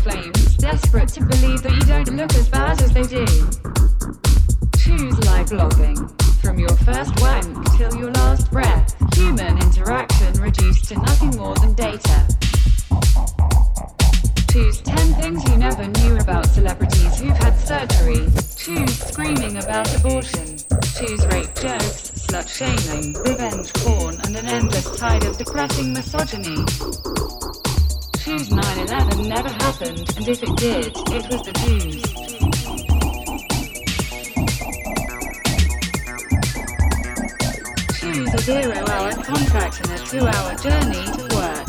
flames, desperate to believe that you don't look as bad as they do. Choose live blogging. From your first wank till your last breath, human interaction reduced to nothing more than data. Choose 10 things you never knew about celebrities who've had surgery. Choose screaming about abortion. Choose rape jokes, slut shaming, revenge porn, and an endless tide of depressing misogyny. Choose 9-11 never happened, and if it did, it was the Jews. Choose a zero-hour contract and a two-hour journey to work.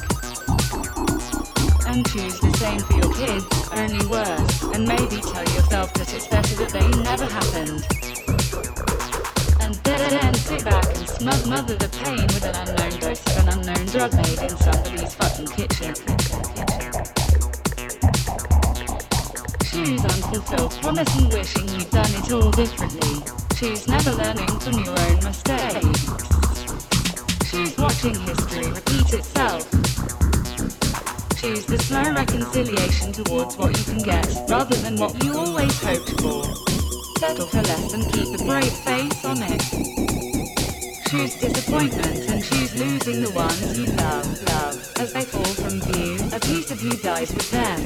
And choose the same for your kids, only worse, and maybe tell yourself that it's better that they never happened. Then sit back and smug mother the pain with an unknown dose of an unknown drug made in somebody's fucking kitchen. Choose unfulfilled promise and wishing you'd done it all differently. Choose never learning from your own mistakes. Choose watching history repeat itself. Choose the slow reconciliation towards what you can get, rather than what you always hoped for. Settle for less and keep a brave face on it. Choose disappointment and choose losing the ones you love, love, as they fall from view. A piece of you dies with them.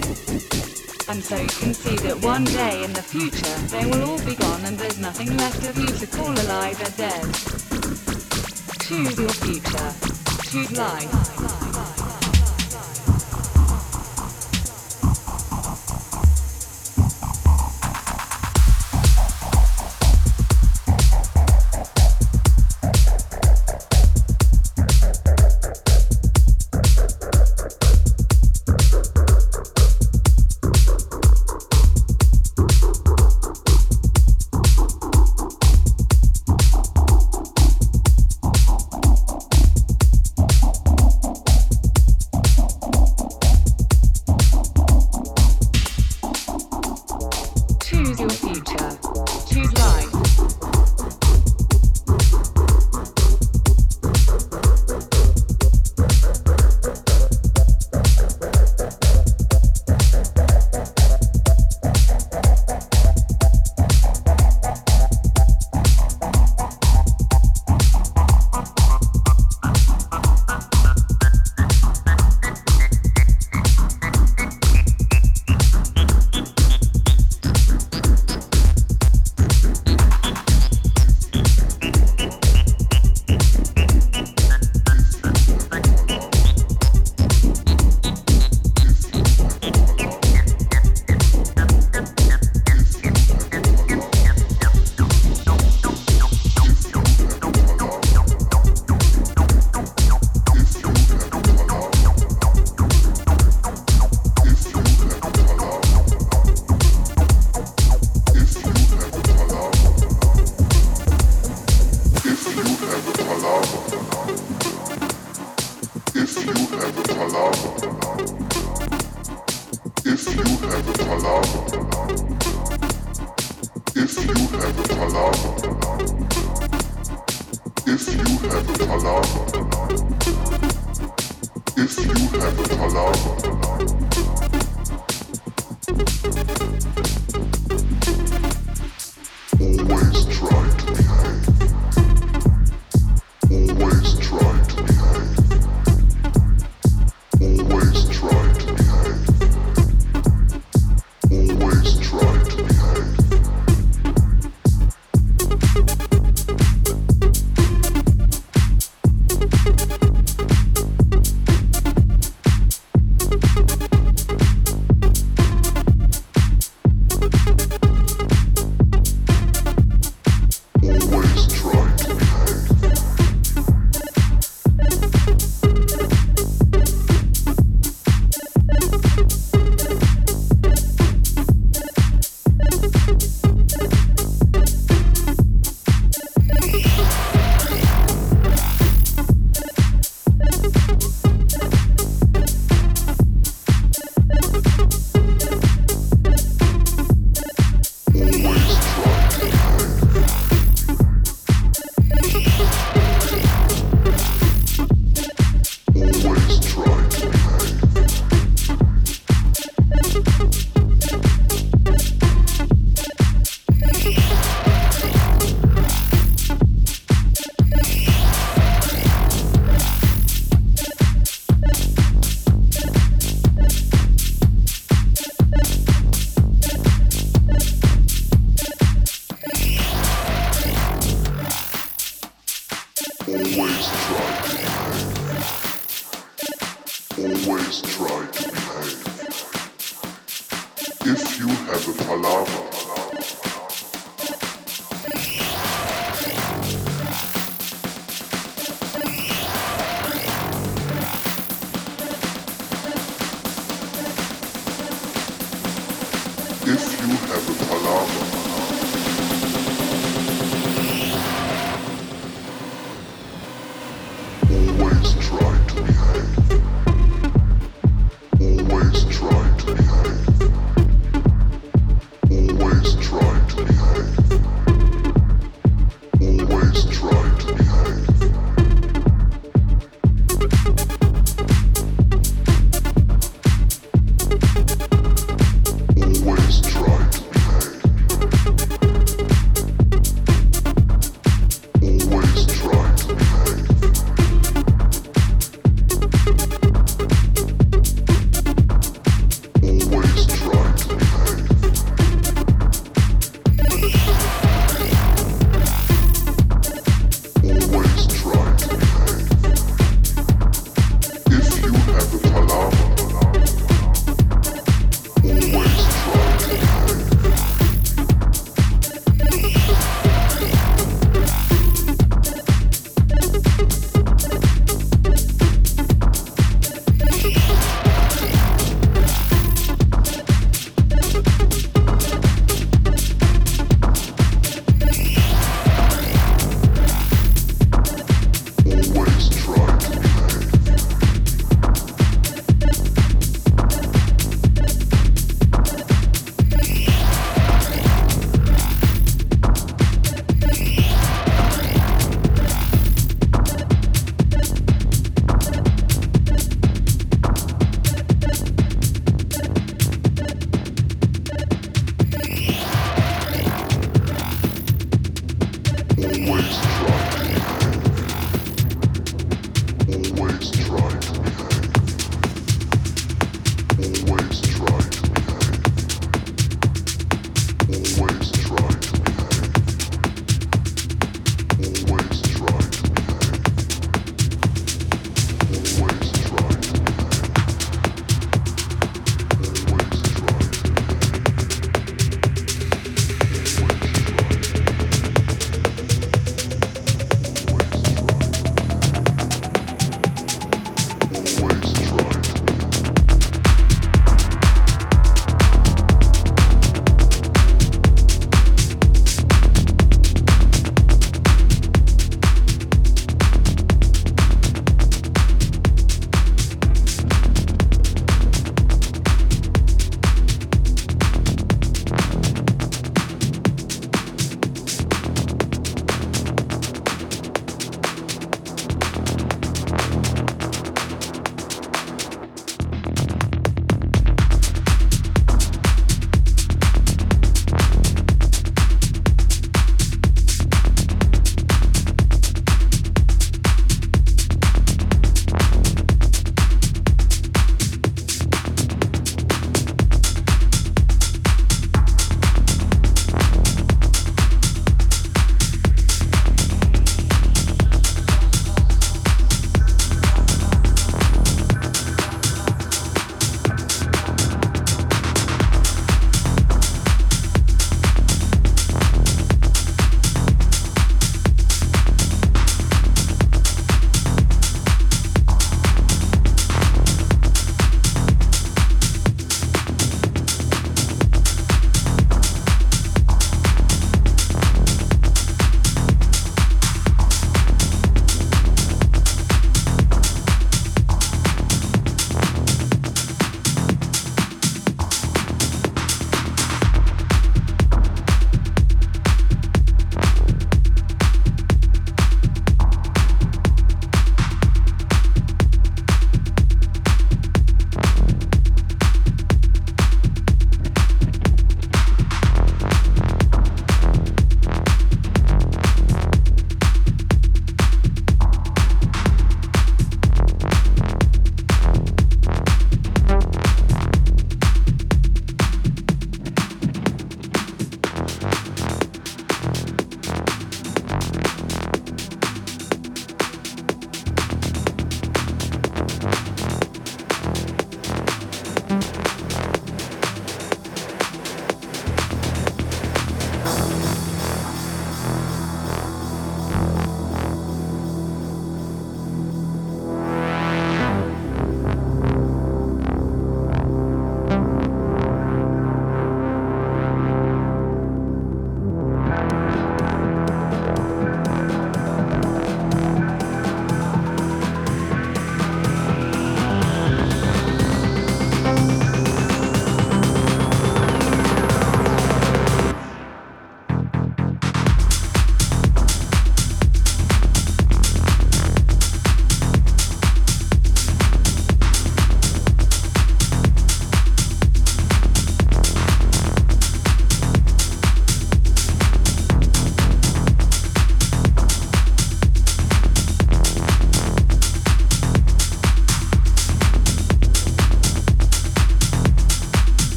And so you can see that one day in the future they will all be gone and there's nothing left of you to call alive or dead. Choose your future. Choose life.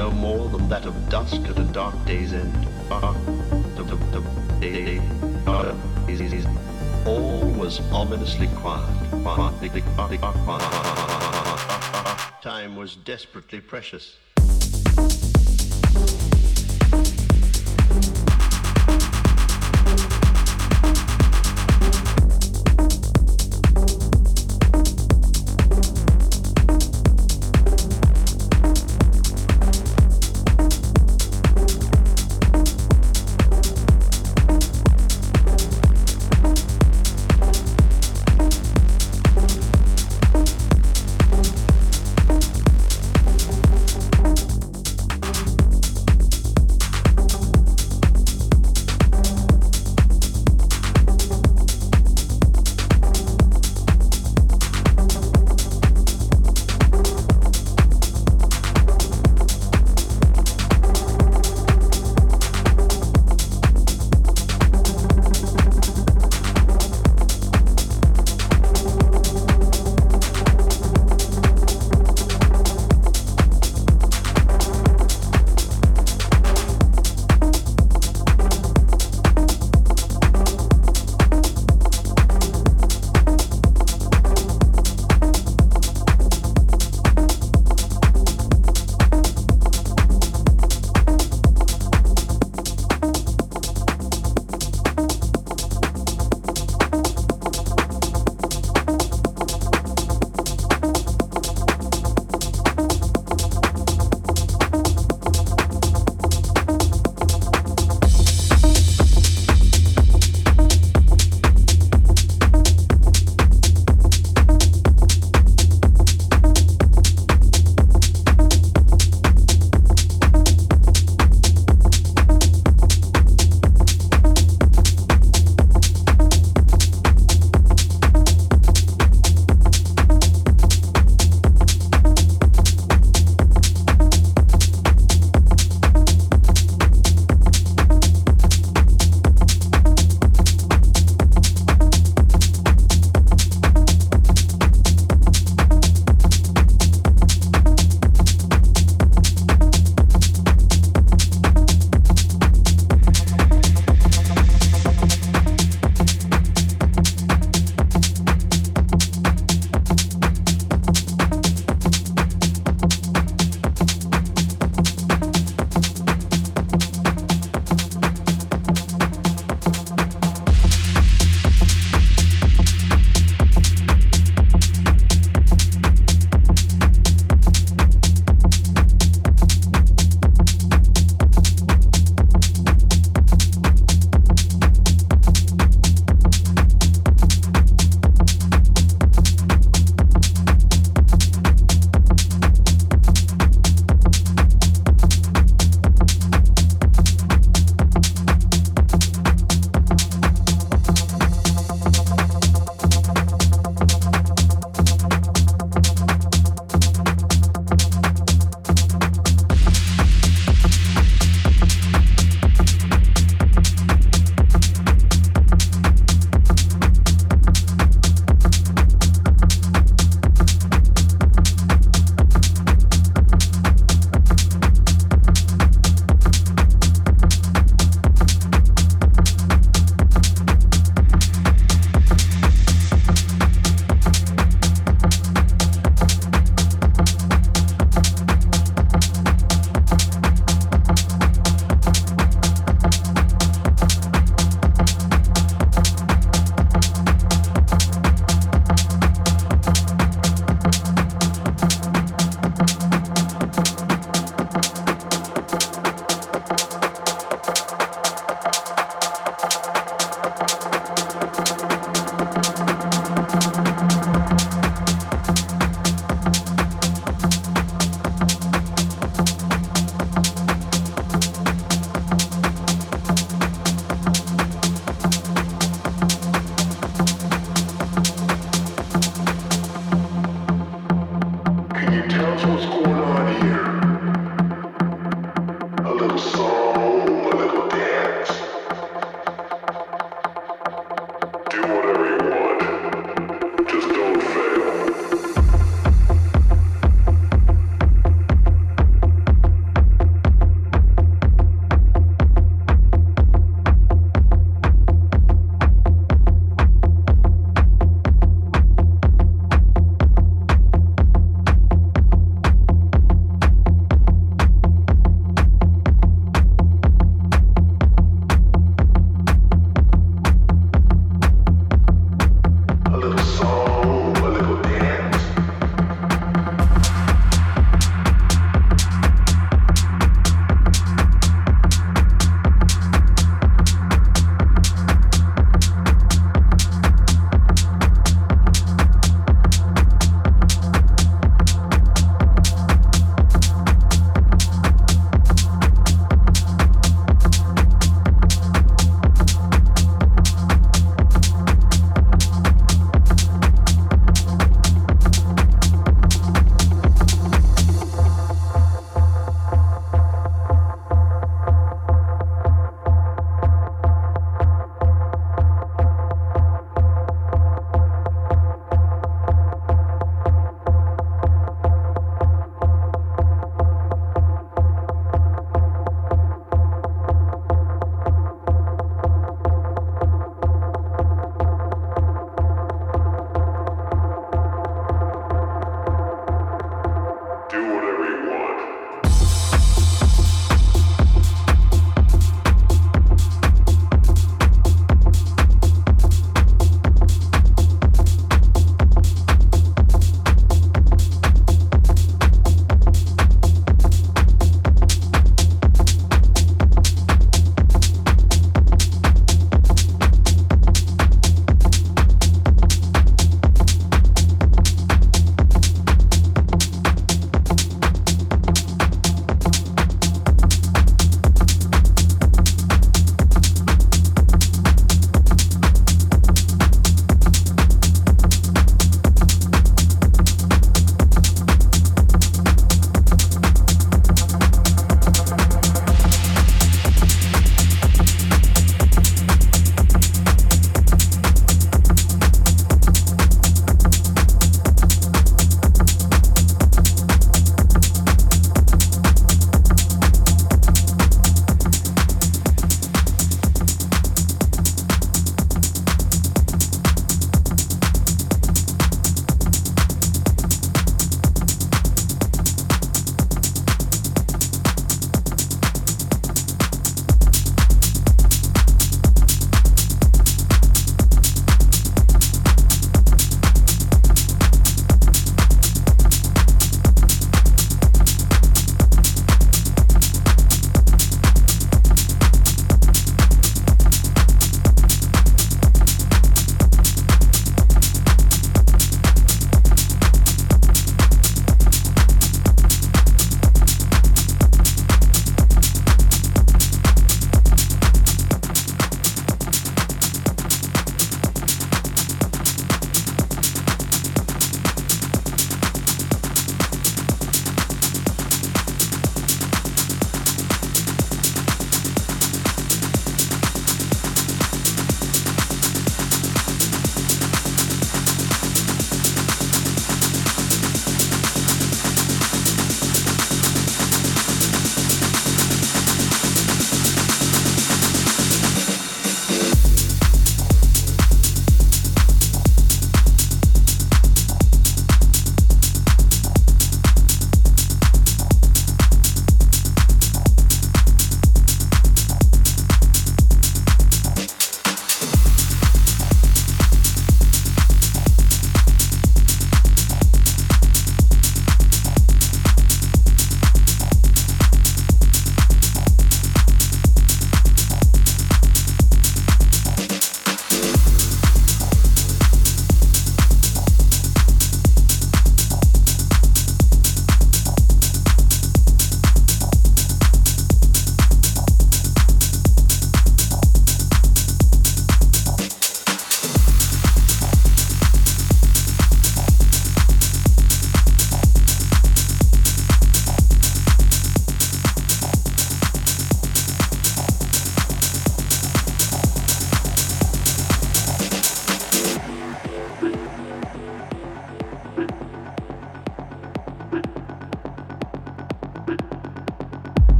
No more than that of dusk at a dark day's end. Ah, uh, all was ominously quiet. Time was desperately precious.